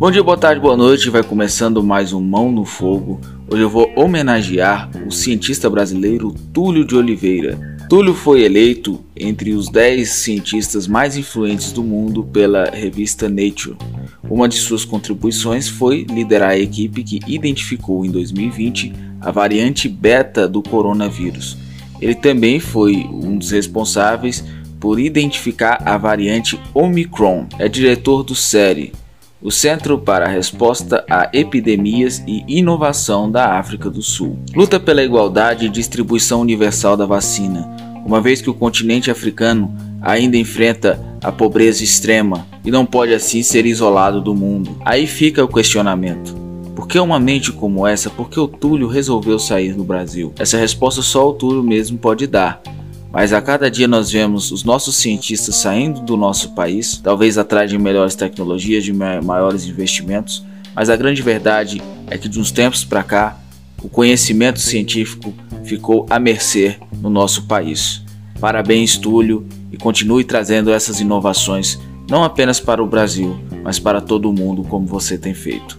Bom dia, boa tarde, boa noite. Vai começando mais um Mão no Fogo. Hoje eu vou homenagear o cientista brasileiro Túlio de Oliveira. Túlio foi eleito entre os 10 cientistas mais influentes do mundo pela revista Nature. Uma de suas contribuições foi liderar a equipe que identificou em 2020 a variante beta do coronavírus. Ele também foi um dos responsáveis por identificar a variante Omicron. É diretor do SERI, o Centro para a Resposta a Epidemias e Inovação da África do Sul. Luta pela igualdade e distribuição universal da vacina, uma vez que o continente africano ainda enfrenta a pobreza extrema e não pode assim ser isolado do mundo. Aí fica o questionamento. Por que uma mente como essa? Por que o Túlio resolveu sair do Brasil? Essa resposta só o Túlio mesmo pode dar. Mas a cada dia nós vemos os nossos cientistas saindo do nosso país, talvez atrás de melhores tecnologias, de maiores investimentos, mas a grande verdade é que de uns tempos para cá, o conhecimento científico ficou à mercê no nosso país. Parabéns, Túlio, e continue trazendo essas inovações não apenas para o Brasil, mas para todo o mundo, como você tem feito.